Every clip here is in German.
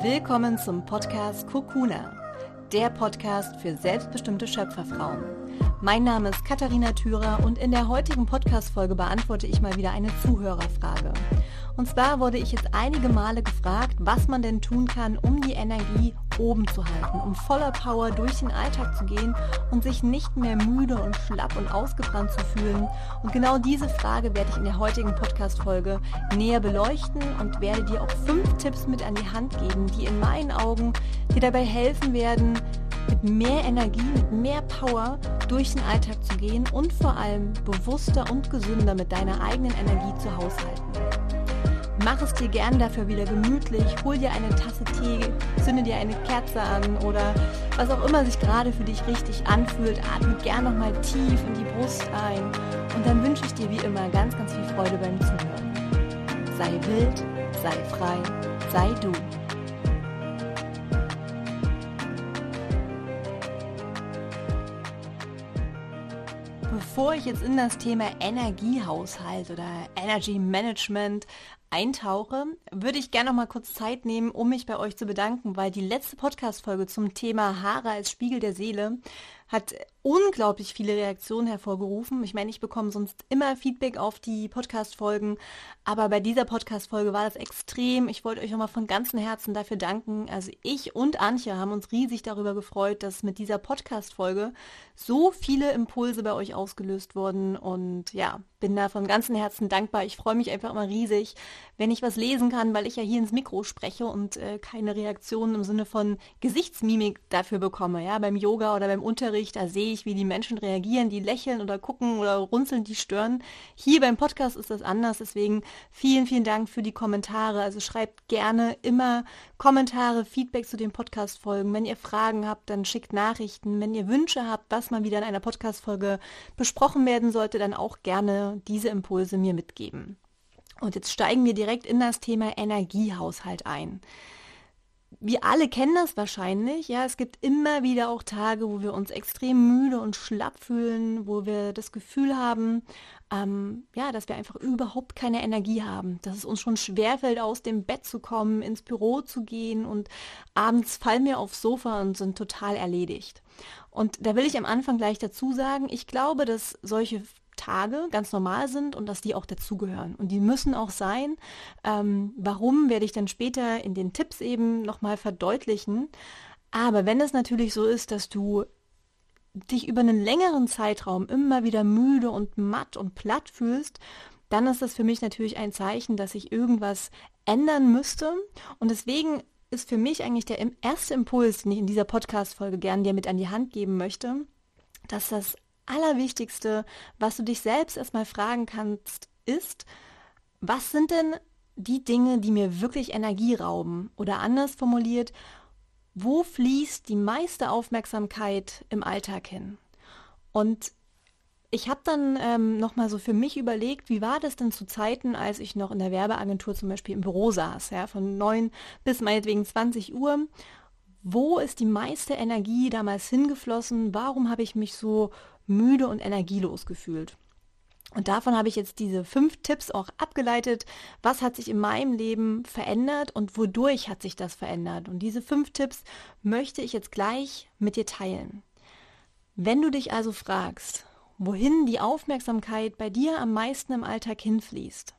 Willkommen zum Podcast Kokuna, der Podcast für selbstbestimmte Schöpferfrauen. Mein Name ist Katharina Thürer und in der heutigen Podcast-Folge beantworte ich mal wieder eine Zuhörerfrage. Und zwar wurde ich jetzt einige Male gefragt, was man denn tun kann, um die Energie oben zu halten, um voller Power durch den Alltag zu gehen und sich nicht mehr müde und schlapp und ausgebrannt zu fühlen. Und genau diese Frage werde ich in der heutigen Podcast-Folge näher beleuchten und werde dir auch fünf Tipps mit an die Hand geben, die in meinen Augen dir dabei helfen werden, mit mehr Energie, mit mehr Power durch den Alltag zu gehen und vor allem bewusster und gesünder mit deiner eigenen Energie zu haushalten. Mach es dir gern dafür wieder gemütlich, hol dir eine Tasse Tee, zünde dir eine Kerze an oder was auch immer sich gerade für dich richtig anfühlt. Atme gern nochmal tief in die Brust ein und dann wünsche ich dir wie immer ganz, ganz viel Freude beim Zuhören. Sei wild, sei frei, sei du. Bevor ich jetzt in das Thema Energiehaushalt oder Energy Management eintauche, würde ich gerne noch mal kurz Zeit nehmen, um mich bei euch zu bedanken, weil die letzte Podcast-Folge zum Thema Haare als Spiegel der Seele hat unglaublich viele Reaktionen hervorgerufen. Ich meine, ich bekomme sonst immer Feedback auf die Podcast-Folgen, aber bei dieser Podcast-Folge war das extrem. Ich wollte euch nochmal von ganzem Herzen dafür danken. Also ich und Antje haben uns riesig darüber gefreut, dass mit dieser Podcast-Folge so viele Impulse bei euch ausgelöst wurden und ja, bin da von ganzem Herzen dankbar. Ich freue mich einfach immer riesig, wenn ich was lesen kann, weil ich ja hier ins Mikro spreche und äh, keine Reaktionen im Sinne von Gesichtsmimik dafür bekomme. Ja, beim Yoga oder beim Unterricht, da sehe ich, wie die Menschen reagieren, die lächeln oder gucken oder runzeln, die stören. Hier beim Podcast ist das anders. Deswegen vielen, vielen Dank für die Kommentare. Also schreibt gerne immer Kommentare, Feedback zu den Podcast-Folgen. Wenn ihr Fragen habt, dann schickt Nachrichten. Wenn ihr Wünsche habt, was mal wieder in einer Podcast-Folge besprochen werden sollte, dann auch gerne diese Impulse mir mitgeben. Und jetzt steigen wir direkt in das Thema Energiehaushalt ein wir alle kennen das wahrscheinlich, ja, es gibt immer wieder auch Tage, wo wir uns extrem müde und schlapp fühlen, wo wir das Gefühl haben, ähm, ja, dass wir einfach überhaupt keine Energie haben, dass es uns schon schwerfällt, aus dem Bett zu kommen, ins Büro zu gehen und abends fallen wir aufs Sofa und sind total erledigt. Und da will ich am Anfang gleich dazu sagen, ich glaube, dass solche Tage ganz normal sind und dass die auch dazugehören. Und die müssen auch sein. Ähm, warum werde ich dann später in den Tipps eben nochmal verdeutlichen. Aber wenn es natürlich so ist, dass du dich über einen längeren Zeitraum immer wieder müde und matt und platt fühlst, dann ist das für mich natürlich ein Zeichen, dass ich irgendwas ändern müsste. Und deswegen ist für mich eigentlich der erste Impuls, den ich in dieser Podcast-Folge gerne dir mit an die Hand geben möchte, dass das Allerwichtigste, was du dich selbst erstmal fragen kannst, ist, was sind denn die Dinge, die mir wirklich Energie rauben? Oder anders formuliert, wo fließt die meiste Aufmerksamkeit im Alltag hin? Und ich habe dann ähm, nochmal so für mich überlegt, wie war das denn zu Zeiten, als ich noch in der Werbeagentur zum Beispiel im Büro saß, ja, von 9 bis meinetwegen 20 Uhr. Wo ist die meiste Energie damals hingeflossen? Warum habe ich mich so müde und energielos gefühlt. Und davon habe ich jetzt diese fünf Tipps auch abgeleitet. Was hat sich in meinem Leben verändert und wodurch hat sich das verändert? Und diese fünf Tipps möchte ich jetzt gleich mit dir teilen. Wenn du dich also fragst, wohin die Aufmerksamkeit bei dir am meisten im Alltag hinfließt,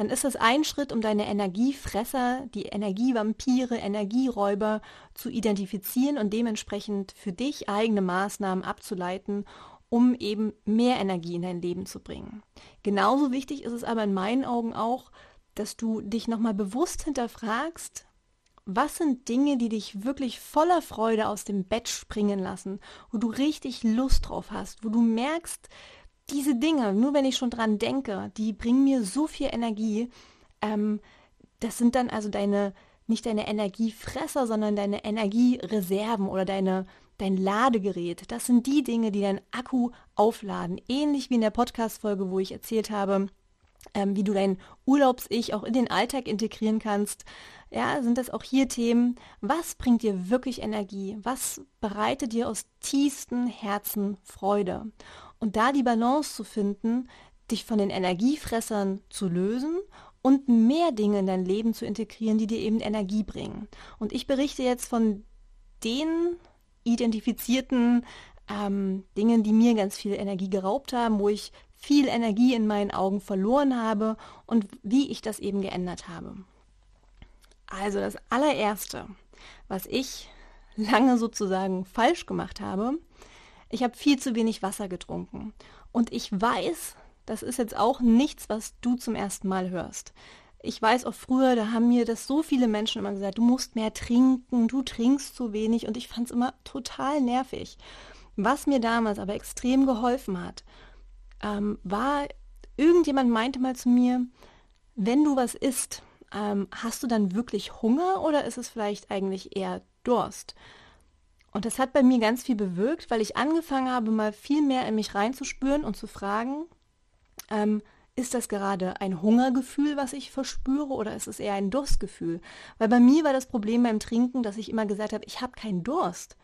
dann ist es ein Schritt, um deine Energiefresser, die Energievampire, Energieräuber zu identifizieren und dementsprechend für dich eigene Maßnahmen abzuleiten, um eben mehr Energie in dein Leben zu bringen. Genauso wichtig ist es aber in meinen Augen auch, dass du dich nochmal bewusst hinterfragst, was sind Dinge, die dich wirklich voller Freude aus dem Bett springen lassen, wo du richtig Lust drauf hast, wo du merkst, diese Dinge, nur wenn ich schon dran denke, die bringen mir so viel Energie. Ähm, das sind dann also deine, nicht deine Energiefresser, sondern deine Energiereserven oder deine, dein Ladegerät. Das sind die Dinge, die deinen Akku aufladen. Ähnlich wie in der Podcast-Folge, wo ich erzählt habe, ähm, wie du dein Urlaubs-Ich auch in den Alltag integrieren kannst. Ja, sind das auch hier Themen. Was bringt dir wirklich Energie? Was bereitet dir aus tiefstem Herzen Freude? Und da die Balance zu finden, dich von den Energiefressern zu lösen und mehr Dinge in dein Leben zu integrieren, die dir eben Energie bringen. Und ich berichte jetzt von den identifizierten ähm, Dingen, die mir ganz viel Energie geraubt haben, wo ich viel Energie in meinen Augen verloren habe und wie ich das eben geändert habe. Also das allererste, was ich lange sozusagen falsch gemacht habe, ich habe viel zu wenig Wasser getrunken. Und ich weiß, das ist jetzt auch nichts, was du zum ersten Mal hörst. Ich weiß auch früher, da haben mir das so viele Menschen immer gesagt, du musst mehr trinken, du trinkst zu wenig und ich fand es immer total nervig. Was mir damals aber extrem geholfen hat, ähm, war, irgendjemand meinte mal zu mir, wenn du was isst, ähm, hast du dann wirklich Hunger oder ist es vielleicht eigentlich eher Durst? Und das hat bei mir ganz viel bewirkt, weil ich angefangen habe, mal viel mehr in mich reinzuspüren und zu fragen, ähm, ist das gerade ein Hungergefühl, was ich verspüre, oder ist es eher ein Durstgefühl? Weil bei mir war das Problem beim Trinken, dass ich immer gesagt habe, ich habe keinen Durst.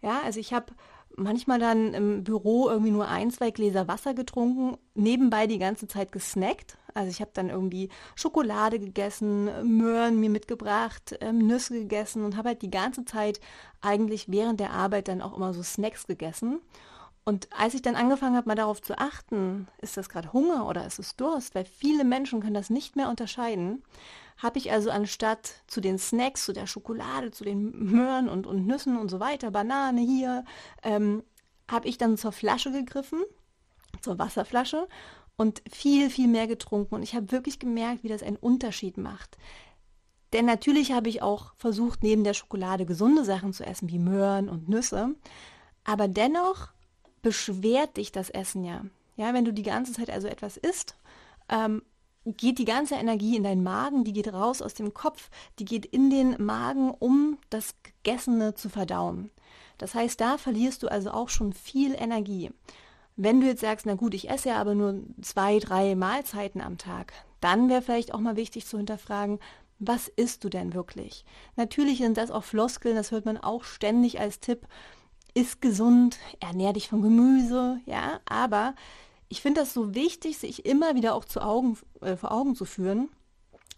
Ja, also ich habe manchmal dann im Büro irgendwie nur ein, zwei Gläser Wasser getrunken, nebenbei die ganze Zeit gesnackt. Also ich habe dann irgendwie Schokolade gegessen, Möhren mir mitgebracht, ähm, Nüsse gegessen und habe halt die ganze Zeit eigentlich während der Arbeit dann auch immer so Snacks gegessen. Und als ich dann angefangen habe, mal darauf zu achten, ist das gerade Hunger oder ist es Durst, weil viele Menschen können das nicht mehr unterscheiden, habe ich also anstatt zu den Snacks, zu der Schokolade, zu den Möhren und, und Nüssen und so weiter, Banane hier, ähm, habe ich dann zur Flasche gegriffen, zur Wasserflasche und viel, viel mehr getrunken. Und ich habe wirklich gemerkt, wie das einen Unterschied macht. Denn natürlich habe ich auch versucht, neben der Schokolade gesunde Sachen zu essen, wie Möhren und Nüsse. Aber dennoch beschwert dich das Essen ja. Ja, wenn du die ganze Zeit also etwas isst, ähm, geht die ganze Energie in deinen Magen, die geht raus aus dem Kopf, die geht in den Magen, um das Gegessene zu verdauen. Das heißt, da verlierst du also auch schon viel Energie. Wenn du jetzt sagst, na gut, ich esse ja aber nur zwei, drei Mahlzeiten am Tag, dann wäre vielleicht auch mal wichtig zu hinterfragen, was isst du denn wirklich? Natürlich sind das auch Floskeln, das hört man auch ständig als Tipp. Iss gesund, ernähr dich von Gemüse, ja, aber ich finde das so wichtig, sich immer wieder auch zu Augen, äh, vor Augen zu führen,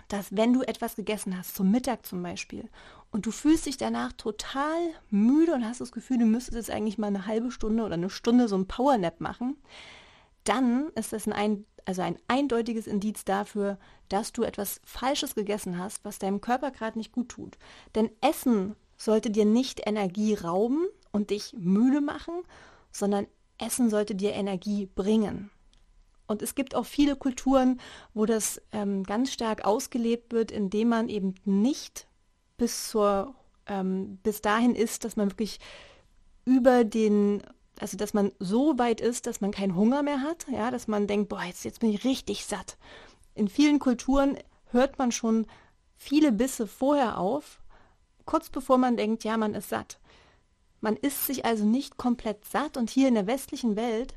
dass wenn du etwas gegessen hast, zum Mittag zum Beispiel, und du fühlst dich danach total müde und hast das Gefühl, du müsstest jetzt eigentlich mal eine halbe Stunde oder eine Stunde so ein Powernap machen, dann ist das ein, also ein eindeutiges Indiz dafür, dass du etwas Falsches gegessen hast, was deinem Körper gerade nicht gut tut. Denn Essen sollte dir nicht Energie rauben und dich müde machen, sondern Essen sollte dir Energie bringen. Und es gibt auch viele Kulturen, wo das ähm, ganz stark ausgelebt wird, indem man eben nicht bis zur ähm, bis dahin ist, dass man wirklich über den, also dass man so weit ist, dass man keinen Hunger mehr hat, ja, dass man denkt, boah, jetzt, jetzt bin ich richtig satt. In vielen Kulturen hört man schon viele Bisse vorher auf, kurz bevor man denkt, ja, man ist satt. Man isst sich also nicht komplett satt und hier in der westlichen Welt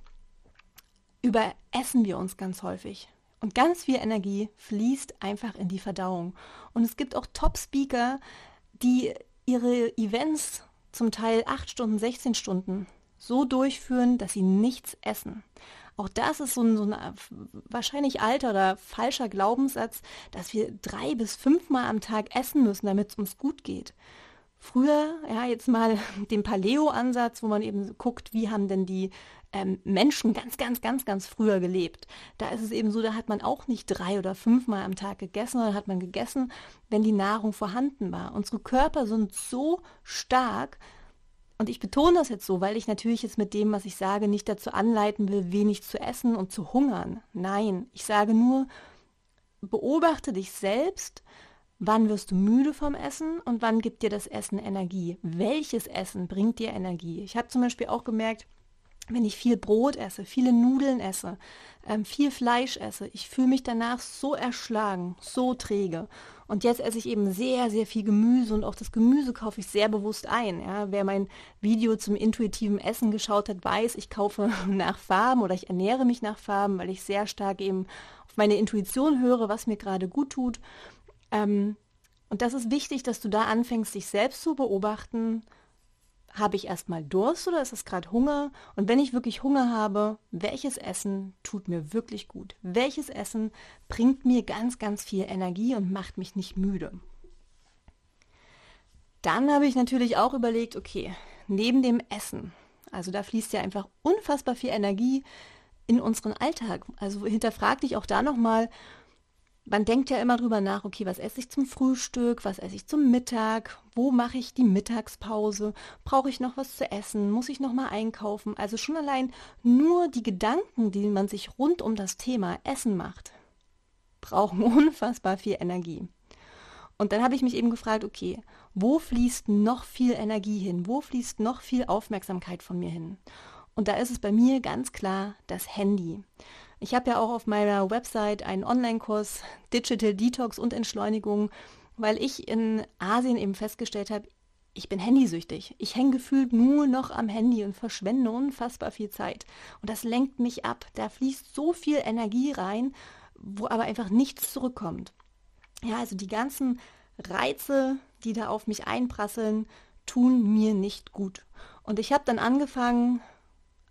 überessen wir uns ganz häufig. Und ganz viel Energie fließt einfach in die Verdauung. Und es gibt auch Top-Speaker, die ihre Events zum Teil 8 Stunden, 16 Stunden so durchführen, dass sie nichts essen. Auch das ist so ein, so ein wahrscheinlich alter oder falscher Glaubenssatz, dass wir drei bis fünfmal am Tag essen müssen, damit es uns gut geht. Früher, ja, jetzt mal den Paleo-Ansatz, wo man eben guckt, wie haben denn die ähm, Menschen ganz, ganz, ganz, ganz früher gelebt. Da ist es eben so, da hat man auch nicht drei oder fünfmal am Tag gegessen, sondern hat man gegessen, wenn die Nahrung vorhanden war. Unsere Körper sind so stark, und ich betone das jetzt so, weil ich natürlich jetzt mit dem, was ich sage, nicht dazu anleiten will, wenig zu essen und zu hungern. Nein, ich sage nur, beobachte dich selbst, Wann wirst du müde vom Essen und wann gibt dir das Essen Energie? Welches Essen bringt dir Energie? Ich habe zum Beispiel auch gemerkt, wenn ich viel Brot esse, viele Nudeln esse, ähm, viel Fleisch esse, ich fühle mich danach so erschlagen, so träge. Und jetzt esse ich eben sehr, sehr viel Gemüse und auch das Gemüse kaufe ich sehr bewusst ein. Ja, wer mein Video zum intuitiven Essen geschaut hat, weiß, ich kaufe nach Farben oder ich ernähre mich nach Farben, weil ich sehr stark eben auf meine Intuition höre, was mir gerade gut tut. Ähm, und das ist wichtig, dass du da anfängst, dich selbst zu beobachten. habe ich erstmal Durst oder ist es gerade Hunger? Und wenn ich wirklich Hunger habe, welches Essen tut mir wirklich gut? Welches Essen bringt mir ganz, ganz viel Energie und macht mich nicht müde? Dann habe ich natürlich auch überlegt, okay, neben dem Essen, also da fließt ja einfach unfassbar viel Energie in unseren Alltag. Also hinterfrag dich auch da nochmal, man denkt ja immer drüber nach, okay, was esse ich zum Frühstück, was esse ich zum Mittag, wo mache ich die Mittagspause, brauche ich noch was zu essen, muss ich noch mal einkaufen? Also schon allein nur die Gedanken, die man sich rund um das Thema Essen macht, brauchen unfassbar viel Energie. Und dann habe ich mich eben gefragt, okay, wo fließt noch viel Energie hin? Wo fließt noch viel Aufmerksamkeit von mir hin? Und da ist es bei mir ganz klar das Handy. Ich habe ja auch auf meiner Website einen Online-Kurs Digital Detox und Entschleunigung, weil ich in Asien eben festgestellt habe, ich bin handysüchtig. Ich hänge gefühlt nur noch am Handy und verschwende unfassbar viel Zeit. Und das lenkt mich ab. Da fließt so viel Energie rein, wo aber einfach nichts zurückkommt. Ja, also die ganzen Reize, die da auf mich einprasseln, tun mir nicht gut. Und ich habe dann angefangen,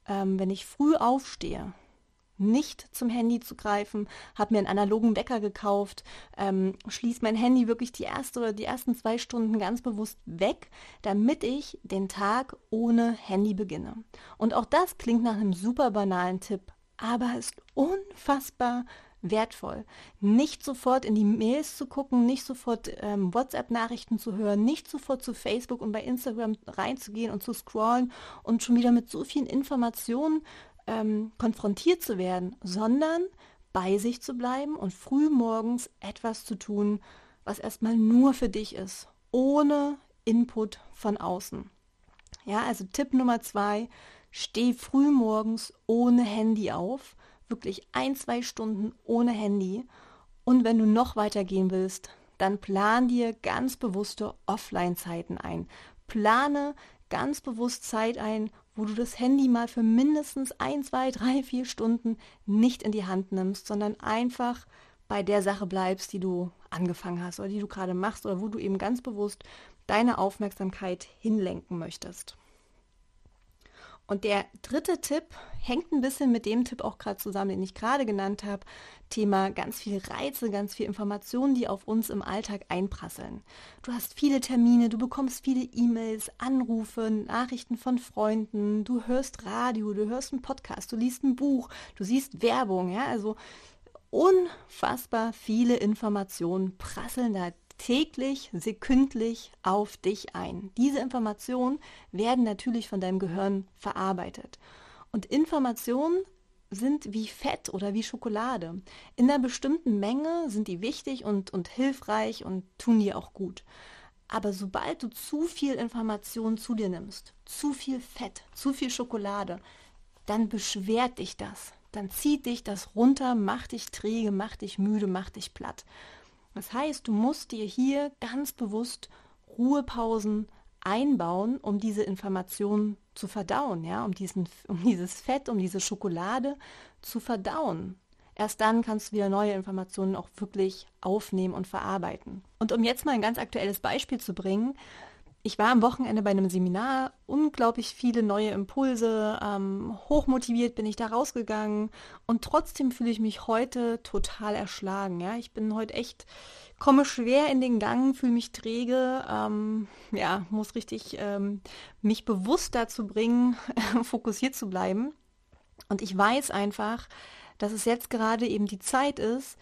ähm, wenn ich früh aufstehe, nicht zum Handy zu greifen, habe mir einen analogen Wecker gekauft, ähm, schließe mein Handy wirklich die erste oder die ersten zwei Stunden ganz bewusst weg, damit ich den Tag ohne Handy beginne. Und auch das klingt nach einem super banalen Tipp, aber ist unfassbar wertvoll. Nicht sofort in die Mails zu gucken, nicht sofort ähm, WhatsApp-Nachrichten zu hören, nicht sofort zu Facebook und bei Instagram reinzugehen und zu scrollen und schon wieder mit so vielen Informationen ähm, konfrontiert zu werden, sondern bei sich zu bleiben und früh morgens etwas zu tun, was erstmal nur für dich ist, ohne Input von außen. Ja, also Tipp Nummer zwei, steh früh morgens ohne Handy auf, wirklich ein, zwei Stunden ohne Handy. Und wenn du noch weiter gehen willst, dann plan dir ganz bewusste Offline-Zeiten ein. Plane ganz bewusst Zeit ein, wo du das Handy mal für mindestens ein, zwei, drei, vier Stunden nicht in die Hand nimmst, sondern einfach bei der Sache bleibst, die du angefangen hast oder die du gerade machst oder wo du eben ganz bewusst deine Aufmerksamkeit hinlenken möchtest. Und der dritte Tipp hängt ein bisschen mit dem Tipp auch gerade zusammen, den ich gerade genannt habe. Thema ganz viel Reize, ganz viel Informationen, die auf uns im Alltag einprasseln. Du hast viele Termine, du bekommst viele E-Mails, Anrufe, Nachrichten von Freunden, du hörst Radio, du hörst einen Podcast, du liest ein Buch, du siehst Werbung, ja, also unfassbar viele Informationen prasseln da täglich, sekündlich auf dich ein. Diese Informationen werden natürlich von deinem Gehirn verarbeitet. Und Informationen sind wie Fett oder wie Schokolade. In einer bestimmten Menge sind die wichtig und, und hilfreich und tun dir auch gut. Aber sobald du zu viel Information zu dir nimmst, zu viel Fett, zu viel Schokolade, dann beschwert dich das. Dann zieht dich das runter, macht dich träge, macht dich müde, macht dich platt. Das heißt, du musst dir hier ganz bewusst Ruhepausen einbauen, um diese Informationen zu verdauen, ja, um, diesen, um dieses Fett, um diese Schokolade zu verdauen. Erst dann kannst du wieder neue Informationen auch wirklich aufnehmen und verarbeiten. Und um jetzt mal ein ganz aktuelles Beispiel zu bringen, ich war am Wochenende bei einem Seminar, unglaublich viele neue Impulse, ähm, hochmotiviert bin ich da rausgegangen und trotzdem fühle ich mich heute total erschlagen. Ja, ich bin heute echt, komme schwer in den Gang, fühle mich träge, ähm, ja, muss richtig ähm, mich bewusst dazu bringen, fokussiert zu bleiben. Und ich weiß einfach, dass es jetzt gerade eben die Zeit ist,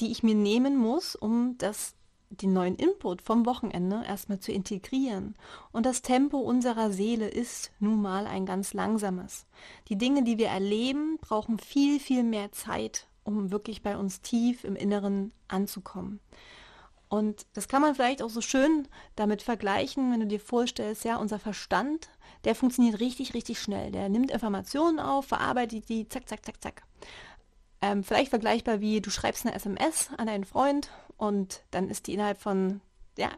die ich mir nehmen muss, um das den neuen Input vom Wochenende erstmal zu integrieren. Und das Tempo unserer Seele ist nun mal ein ganz langsames. Die Dinge, die wir erleben, brauchen viel, viel mehr Zeit, um wirklich bei uns tief im Inneren anzukommen. Und das kann man vielleicht auch so schön damit vergleichen, wenn du dir vorstellst, ja, unser Verstand, der funktioniert richtig, richtig schnell. Der nimmt Informationen auf, verarbeitet die, zack, zack, zack, zack. Ähm, vielleicht vergleichbar wie du schreibst eine SMS an einen Freund und dann ist die innerhalb von, ja,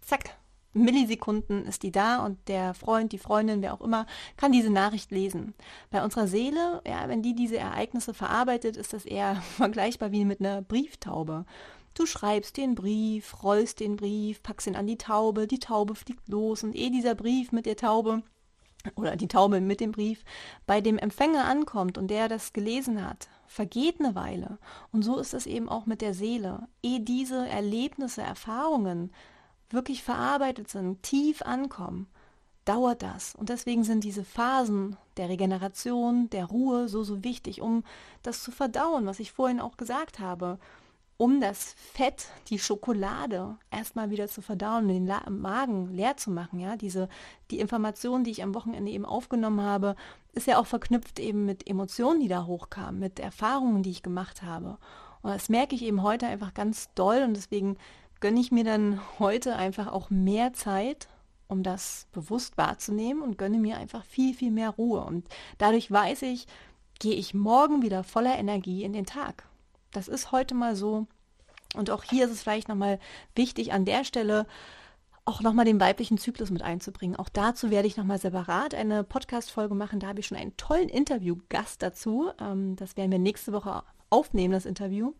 zack, Millisekunden ist die da und der Freund, die Freundin, wer auch immer, kann diese Nachricht lesen. Bei unserer Seele, ja, wenn die diese Ereignisse verarbeitet, ist das eher vergleichbar wie mit einer Brieftaube. Du schreibst den Brief, rollst den Brief, packst ihn an die Taube, die Taube fliegt los und eh dieser Brief mit der Taube oder die Taube mit dem Brief bei dem Empfänger ankommt und der das gelesen hat, vergeht eine Weile. Und so ist es eben auch mit der Seele. Ehe diese Erlebnisse, Erfahrungen wirklich verarbeitet sind, tief ankommen, dauert das. Und deswegen sind diese Phasen der Regeneration, der Ruhe so, so wichtig, um das zu verdauen, was ich vorhin auch gesagt habe um das Fett, die Schokolade erstmal wieder zu verdauen, den La Magen leer zu machen, ja, diese, die Information, die ich am Wochenende eben aufgenommen habe, ist ja auch verknüpft eben mit Emotionen, die da hochkamen, mit Erfahrungen, die ich gemacht habe. Und das merke ich eben heute einfach ganz doll und deswegen gönne ich mir dann heute einfach auch mehr Zeit, um das bewusst wahrzunehmen und gönne mir einfach viel, viel mehr Ruhe. Und dadurch weiß ich, gehe ich morgen wieder voller Energie in den Tag. Das ist heute mal so. Und auch hier ist es vielleicht nochmal wichtig, an der Stelle auch nochmal den weiblichen Zyklus mit einzubringen. Auch dazu werde ich nochmal separat eine Podcast-Folge machen. Da habe ich schon einen tollen Interviewgast dazu. Ähm, das werden wir nächste Woche aufnehmen, das Interview.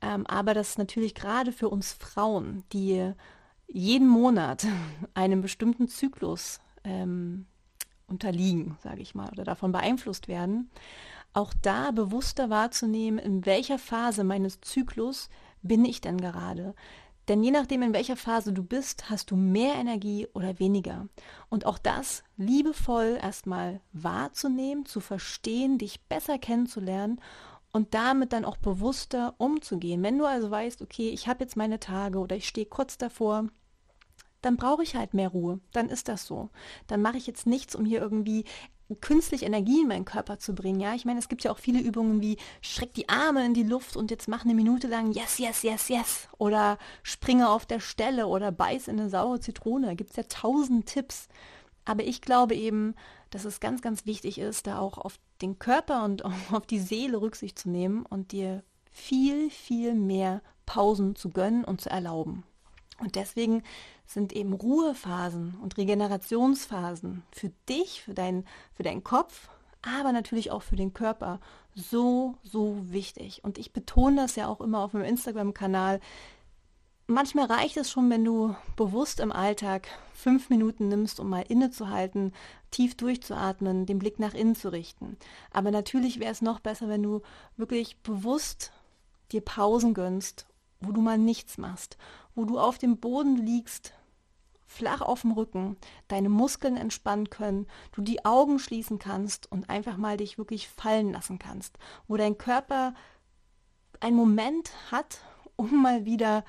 Ähm, aber das ist natürlich gerade für uns Frauen, die jeden Monat einem bestimmten Zyklus ähm, unterliegen, sage ich mal, oder davon beeinflusst werden, auch da bewusster wahrzunehmen, in welcher Phase meines Zyklus bin ich denn gerade. Denn je nachdem, in welcher Phase du bist, hast du mehr Energie oder weniger. Und auch das liebevoll erstmal wahrzunehmen, zu verstehen, dich besser kennenzulernen und damit dann auch bewusster umzugehen. Wenn du also weißt, okay, ich habe jetzt meine Tage oder ich stehe kurz davor, dann brauche ich halt mehr Ruhe. Dann ist das so. Dann mache ich jetzt nichts, um hier irgendwie künstlich Energie in meinen Körper zu bringen. Ja, ich meine, es gibt ja auch viele Übungen wie streck die Arme in die Luft und jetzt mach eine Minute lang yes, yes, yes, yes oder springe auf der Stelle oder beiß in eine saure Zitrone. Gibt es ja tausend Tipps. Aber ich glaube eben, dass es ganz, ganz wichtig ist, da auch auf den Körper und auf die Seele Rücksicht zu nehmen und dir viel, viel mehr Pausen zu gönnen und zu erlauben. Und deswegen sind eben Ruhephasen und Regenerationsphasen für dich, für, dein, für deinen Kopf, aber natürlich auch für den Körper so, so wichtig. Und ich betone das ja auch immer auf meinem Instagram-Kanal. Manchmal reicht es schon, wenn du bewusst im Alltag fünf Minuten nimmst, um mal innezuhalten, tief durchzuatmen, den Blick nach innen zu richten. Aber natürlich wäre es noch besser, wenn du wirklich bewusst dir Pausen gönnst, wo du mal nichts machst wo du auf dem Boden liegst, flach auf dem Rücken, deine Muskeln entspannen können, du die Augen schließen kannst und einfach mal dich wirklich fallen lassen kannst, wo dein Körper einen Moment hat, um mal wieder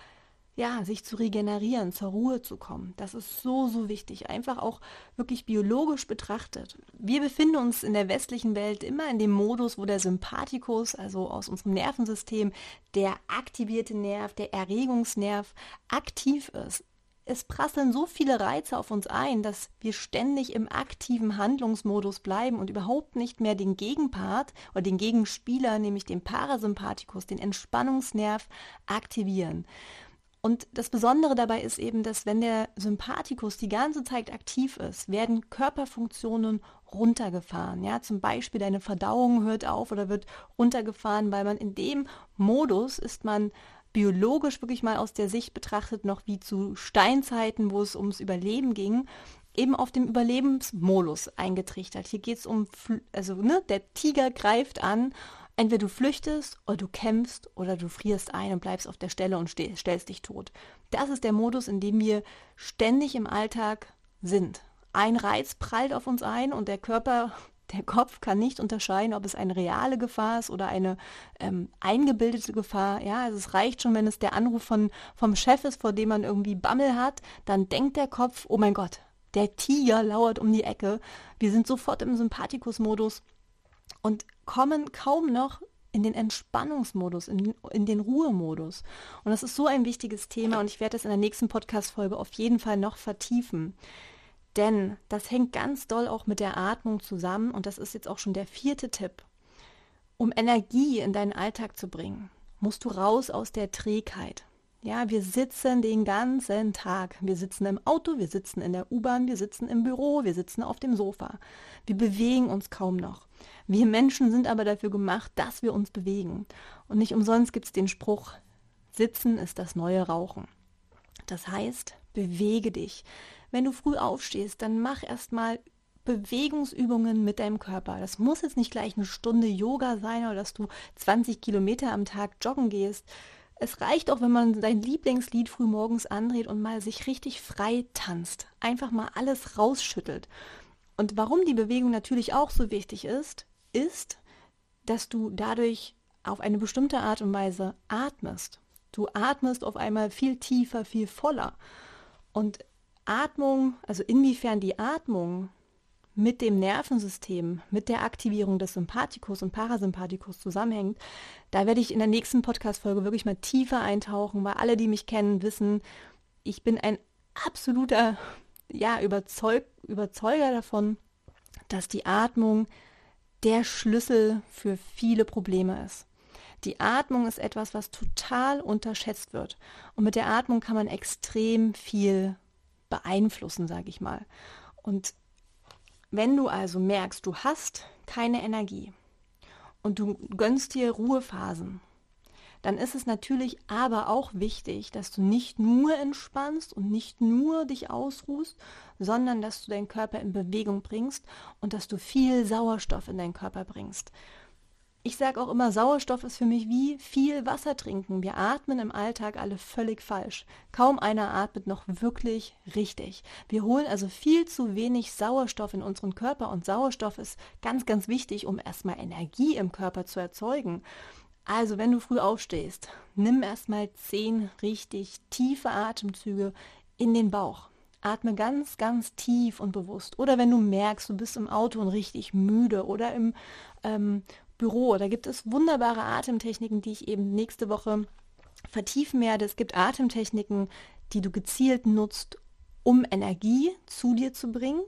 ja, sich zu regenerieren, zur Ruhe zu kommen. Das ist so, so wichtig. Einfach auch wirklich biologisch betrachtet. Wir befinden uns in der westlichen Welt immer in dem Modus, wo der Sympathikus, also aus unserem Nervensystem, der aktivierte Nerv, der Erregungsnerv aktiv ist. Es prasseln so viele Reize auf uns ein, dass wir ständig im aktiven Handlungsmodus bleiben und überhaupt nicht mehr den Gegenpart oder den Gegenspieler, nämlich den Parasympathikus, den Entspannungsnerv, aktivieren. Und das Besondere dabei ist eben, dass wenn der Sympathikus die ganze Zeit aktiv ist, werden Körperfunktionen runtergefahren. Ja, zum Beispiel deine Verdauung hört auf oder wird runtergefahren, weil man in dem Modus ist man biologisch wirklich mal aus der Sicht betrachtet noch wie zu Steinzeiten, wo es ums Überleben ging, eben auf dem Überlebensmodus eingetrichtert. Hier geht es um, also ne, der Tiger greift an Entweder du flüchtest oder du kämpfst oder du frierst ein und bleibst auf der Stelle und stellst dich tot. Das ist der Modus, in dem wir ständig im Alltag sind. Ein Reiz prallt auf uns ein und der Körper, der Kopf kann nicht unterscheiden, ob es eine reale Gefahr ist oder eine ähm, eingebildete Gefahr. Ja, also es reicht schon, wenn es der Anruf von, vom Chef ist, vor dem man irgendwie Bammel hat, dann denkt der Kopf, oh mein Gott, der Tiger lauert um die Ecke. Wir sind sofort im Sympathikus-Modus und kommen kaum noch in den Entspannungsmodus, in, in den Ruhemodus. Und das ist so ein wichtiges Thema und ich werde es in der nächsten Podcast-Folge auf jeden Fall noch vertiefen. Denn das hängt ganz doll auch mit der Atmung zusammen und das ist jetzt auch schon der vierte Tipp. Um Energie in deinen Alltag zu bringen, musst du raus aus der Trägheit. Ja, wir sitzen den ganzen Tag. Wir sitzen im Auto, wir sitzen in der U-Bahn, wir sitzen im Büro, wir sitzen auf dem Sofa. Wir bewegen uns kaum noch. Wir Menschen sind aber dafür gemacht, dass wir uns bewegen. Und nicht umsonst gibt es den Spruch, Sitzen ist das neue Rauchen. Das heißt, bewege dich. Wenn du früh aufstehst, dann mach erstmal Bewegungsübungen mit deinem Körper. Das muss jetzt nicht gleich eine Stunde Yoga sein oder dass du 20 Kilometer am Tag joggen gehst. Es reicht auch, wenn man sein Lieblingslied früh morgens andreht und mal sich richtig frei tanzt. Einfach mal alles rausschüttelt. Und warum die Bewegung natürlich auch so wichtig ist, ist, dass du dadurch auf eine bestimmte Art und Weise atmest. Du atmest auf einmal viel tiefer, viel voller. Und Atmung, also inwiefern die Atmung mit dem Nervensystem, mit der Aktivierung des Sympathikus und Parasympathikus zusammenhängt, da werde ich in der nächsten Podcast-Folge wirklich mal tiefer eintauchen, weil alle, die mich kennen, wissen, ich bin ein absoluter ja, Überzeug Überzeuger davon, dass die Atmung der Schlüssel für viele Probleme ist. Die Atmung ist etwas, was total unterschätzt wird. Und mit der Atmung kann man extrem viel beeinflussen, sage ich mal. Und wenn du also merkst, du hast keine Energie und du gönnst dir Ruhephasen, dann ist es natürlich aber auch wichtig, dass du nicht nur entspannst und nicht nur dich ausruhst, sondern dass du deinen Körper in Bewegung bringst und dass du viel Sauerstoff in deinen Körper bringst. Ich sage auch immer, Sauerstoff ist für mich wie viel Wasser trinken. Wir atmen im Alltag alle völlig falsch. Kaum einer atmet noch wirklich richtig. Wir holen also viel zu wenig Sauerstoff in unseren Körper und Sauerstoff ist ganz, ganz wichtig, um erstmal Energie im Körper zu erzeugen. Also, wenn du früh aufstehst, nimm erstmal zehn richtig tiefe Atemzüge in den Bauch. Atme ganz, ganz tief und bewusst. Oder wenn du merkst, du bist im Auto und richtig müde oder im ähm, Büro. Da gibt es wunderbare Atemtechniken, die ich eben nächste Woche vertiefen werde. Es gibt Atemtechniken, die du gezielt nutzt, um Energie zu dir zu bringen,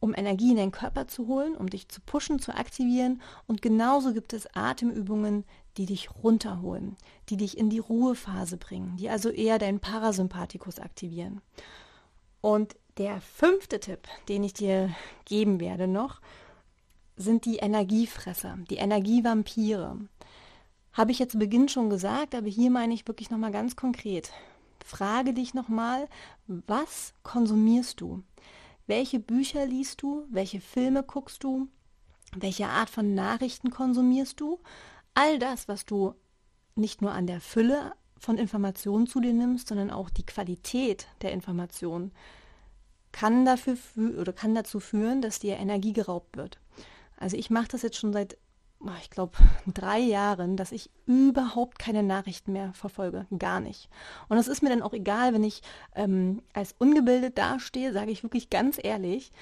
um Energie in deinen Körper zu holen, um dich zu pushen, zu aktivieren. Und genauso gibt es Atemübungen, die dich runterholen, die dich in die Ruhephase bringen, die also eher deinen Parasympathikus aktivieren. Und der fünfte Tipp, den ich dir geben werde noch, sind die Energiefresser, die Energievampire. Habe ich jetzt zu Beginn schon gesagt, aber hier meine ich wirklich nochmal ganz konkret. Frage dich nochmal, was konsumierst du? Welche Bücher liest du? Welche Filme guckst du? Welche Art von Nachrichten konsumierst du? All das, was du nicht nur an der Fülle von Informationen zu dir nimmst, sondern auch die Qualität der Informationen, kann kann dazu führen, dass dir Energie geraubt wird. Also ich mache das jetzt schon seit, ich glaube, drei Jahren, dass ich überhaupt keine Nachrichten mehr verfolge. Gar nicht. Und es ist mir dann auch egal, wenn ich ähm, als ungebildet dastehe, sage ich wirklich ganz ehrlich,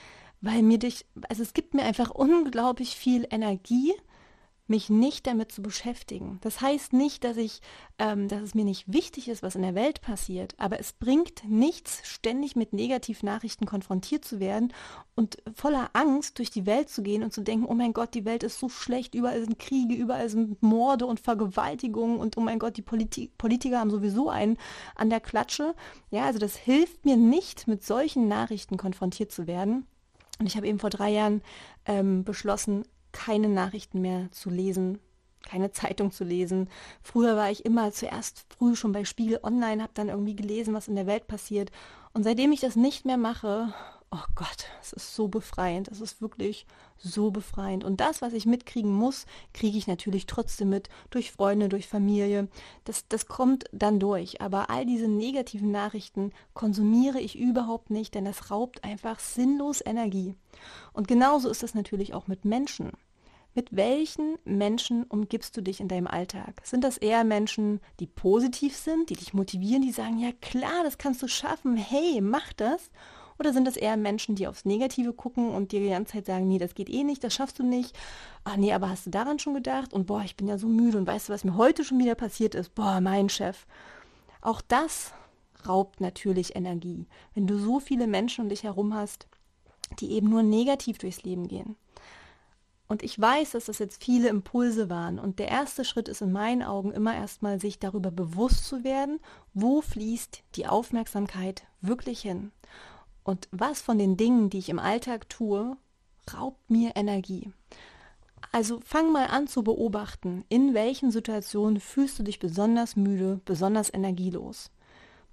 weil mir dich, also es gibt mir einfach unglaublich viel Energie, mich nicht damit zu beschäftigen. Das heißt nicht, dass ich, ähm, dass es mir nicht wichtig ist, was in der Welt passiert, aber es bringt nichts, ständig mit Negativnachrichten konfrontiert zu werden und voller Angst durch die Welt zu gehen und zu denken, oh mein Gott, die Welt ist so schlecht, überall sind Kriege, überall sind Morde und Vergewaltigungen und oh mein Gott, die Politi Politiker haben sowieso einen an der Klatsche. Ja, also das hilft mir nicht, mit solchen Nachrichten konfrontiert zu werden. Und ich habe eben vor drei Jahren ähm, beschlossen, keine Nachrichten mehr zu lesen, keine Zeitung zu lesen. Früher war ich immer zuerst früh schon bei Spiegel Online, habe dann irgendwie gelesen, was in der Welt passiert. Und seitdem ich das nicht mehr mache, oh Gott, es ist so befreiend. Es ist wirklich so befreiend. Und das, was ich mitkriegen muss, kriege ich natürlich trotzdem mit durch Freunde, durch Familie. Das, das kommt dann durch. Aber all diese negativen Nachrichten konsumiere ich überhaupt nicht, denn das raubt einfach sinnlos Energie. Und genauso ist es natürlich auch mit Menschen. Mit welchen Menschen umgibst du dich in deinem Alltag? Sind das eher Menschen, die positiv sind, die dich motivieren, die sagen, ja klar, das kannst du schaffen, hey, mach das? Oder sind das eher Menschen, die aufs Negative gucken und dir die ganze Zeit sagen, nee, das geht eh nicht, das schaffst du nicht. Ach nee, aber hast du daran schon gedacht? Und boah, ich bin ja so müde und weißt du, was mir heute schon wieder passiert ist? Boah, mein Chef. Auch das raubt natürlich Energie, wenn du so viele Menschen um dich herum hast, die eben nur negativ durchs Leben gehen. Und ich weiß, dass das jetzt viele Impulse waren. Und der erste Schritt ist in meinen Augen immer erstmal, sich darüber bewusst zu werden, wo fließt die Aufmerksamkeit wirklich hin. Und was von den Dingen, die ich im Alltag tue, raubt mir Energie. Also fang mal an zu beobachten, in welchen Situationen fühlst du dich besonders müde, besonders energielos.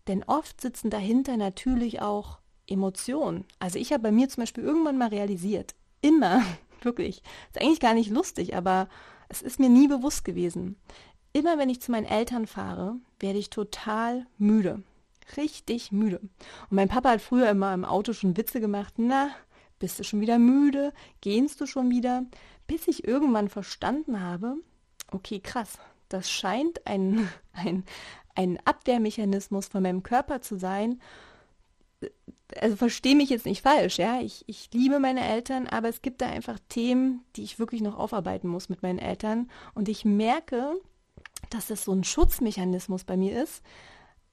Denn oft sitzen dahinter natürlich auch Emotionen. Also ich habe bei mir zum Beispiel irgendwann mal realisiert, immer, wirklich, ist eigentlich gar nicht lustig, aber es ist mir nie bewusst gewesen. Immer wenn ich zu meinen Eltern fahre, werde ich total müde. Richtig müde. Und mein Papa hat früher immer im Auto schon Witze gemacht, na, bist du schon wieder müde? Gehst du schon wieder? Bis ich irgendwann verstanden habe, okay, krass, das scheint ein, ein, ein Abwehrmechanismus von meinem Körper zu sein. Also verstehe mich jetzt nicht falsch, ja. Ich, ich liebe meine Eltern, aber es gibt da einfach Themen, die ich wirklich noch aufarbeiten muss mit meinen Eltern. Und ich merke, dass das so ein Schutzmechanismus bei mir ist,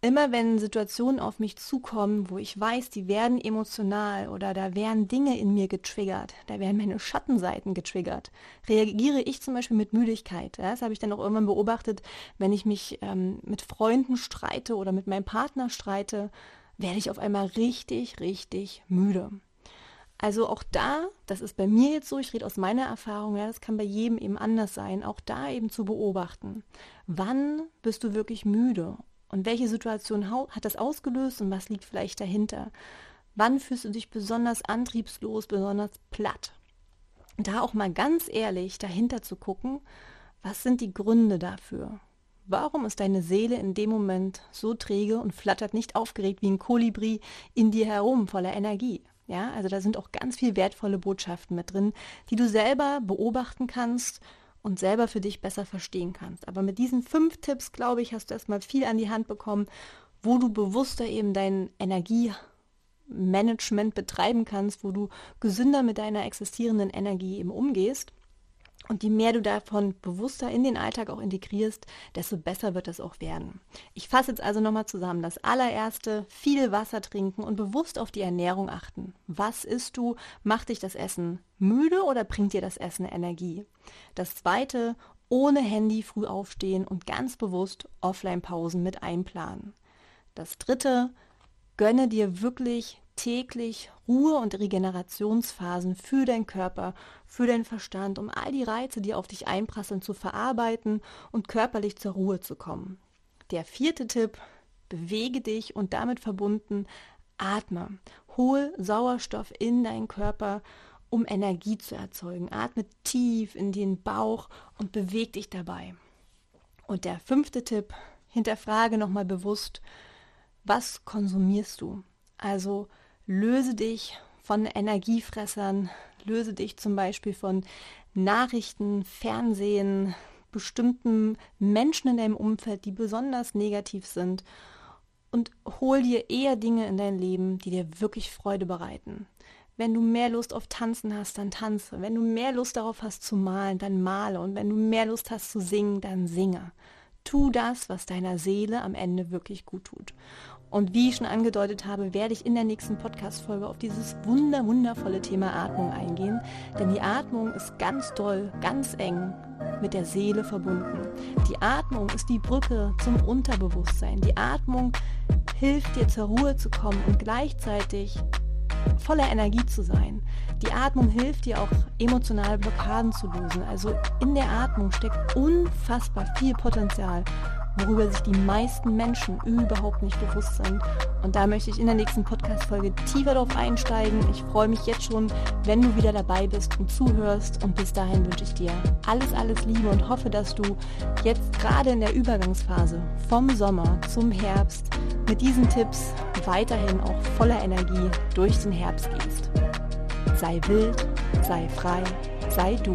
immer wenn Situationen auf mich zukommen, wo ich weiß, die werden emotional oder da werden Dinge in mir getriggert, da werden meine Schattenseiten getriggert, reagiere ich zum Beispiel mit Müdigkeit. Ja, das habe ich dann auch irgendwann beobachtet, wenn ich mich ähm, mit Freunden streite oder mit meinem Partner streite, werde ich auf einmal richtig, richtig müde. Also auch da, das ist bei mir jetzt so, ich rede aus meiner Erfahrung, ja, das kann bei jedem eben anders sein, auch da eben zu beobachten. Wann bist du wirklich müde und welche Situation hat das ausgelöst und was liegt vielleicht dahinter? Wann fühlst du dich besonders antriebslos, besonders platt? Da auch mal ganz ehrlich dahinter zu gucken, was sind die Gründe dafür? Warum ist deine Seele in dem Moment so träge und flattert nicht aufgeregt wie ein Kolibri in dir herum voller Energie? Ja, also da sind auch ganz viel wertvolle Botschaften mit drin, die du selber beobachten kannst und selber für dich besser verstehen kannst. Aber mit diesen fünf Tipps, glaube ich, hast du erstmal viel an die Hand bekommen, wo du bewusster eben dein Energiemanagement betreiben kannst, wo du gesünder mit deiner existierenden Energie eben umgehst. Und je mehr du davon bewusster in den Alltag auch integrierst, desto besser wird es auch werden. Ich fasse jetzt also nochmal zusammen. Das allererste, viel Wasser trinken und bewusst auf die Ernährung achten. Was isst du? Macht dich das Essen müde oder bringt dir das Essen Energie? Das zweite, ohne Handy früh aufstehen und ganz bewusst Offline-Pausen mit einplanen. Das dritte, gönne dir wirklich täglich Ruhe- und Regenerationsphasen für deinen Körper, für deinen Verstand, um all die Reize, die auf dich einprasseln, zu verarbeiten und körperlich zur Ruhe zu kommen. Der vierte Tipp, bewege dich und damit verbunden, atme. Hol Sauerstoff in deinen Körper, um Energie zu erzeugen. Atme tief in den Bauch und beweg dich dabei. Und der fünfte Tipp, hinterfrage nochmal bewusst, was konsumierst du? Also löse dich von Energiefressern, löse dich zum Beispiel von Nachrichten, Fernsehen, bestimmten Menschen in deinem Umfeld, die besonders negativ sind und hol dir eher Dinge in dein Leben, die dir wirklich Freude bereiten. Wenn du mehr Lust auf Tanzen hast, dann tanze. Wenn du mehr Lust darauf hast zu malen, dann male. Und wenn du mehr Lust hast zu singen, dann singe. Tu das, was deiner Seele am Ende wirklich gut tut. Und wie ich schon angedeutet habe, werde ich in der nächsten Podcast-Folge auf dieses wunder, wundervolle Thema Atmung eingehen. Denn die Atmung ist ganz doll, ganz eng mit der Seele verbunden. Die Atmung ist die Brücke zum Unterbewusstsein. Die Atmung hilft dir zur Ruhe zu kommen und gleichzeitig voller Energie zu sein. Die Atmung hilft dir auch, emotionale Blockaden zu lösen. Also in der Atmung steckt unfassbar viel Potenzial worüber sich die meisten Menschen überhaupt nicht bewusst sind. Und da möchte ich in der nächsten Podcast-Folge tiefer darauf einsteigen. Ich freue mich jetzt schon, wenn du wieder dabei bist und zuhörst. Und bis dahin wünsche ich dir alles, alles Liebe und hoffe, dass du jetzt gerade in der Übergangsphase vom Sommer zum Herbst mit diesen Tipps weiterhin auch voller Energie durch den Herbst gehst. Sei wild, sei frei, sei du.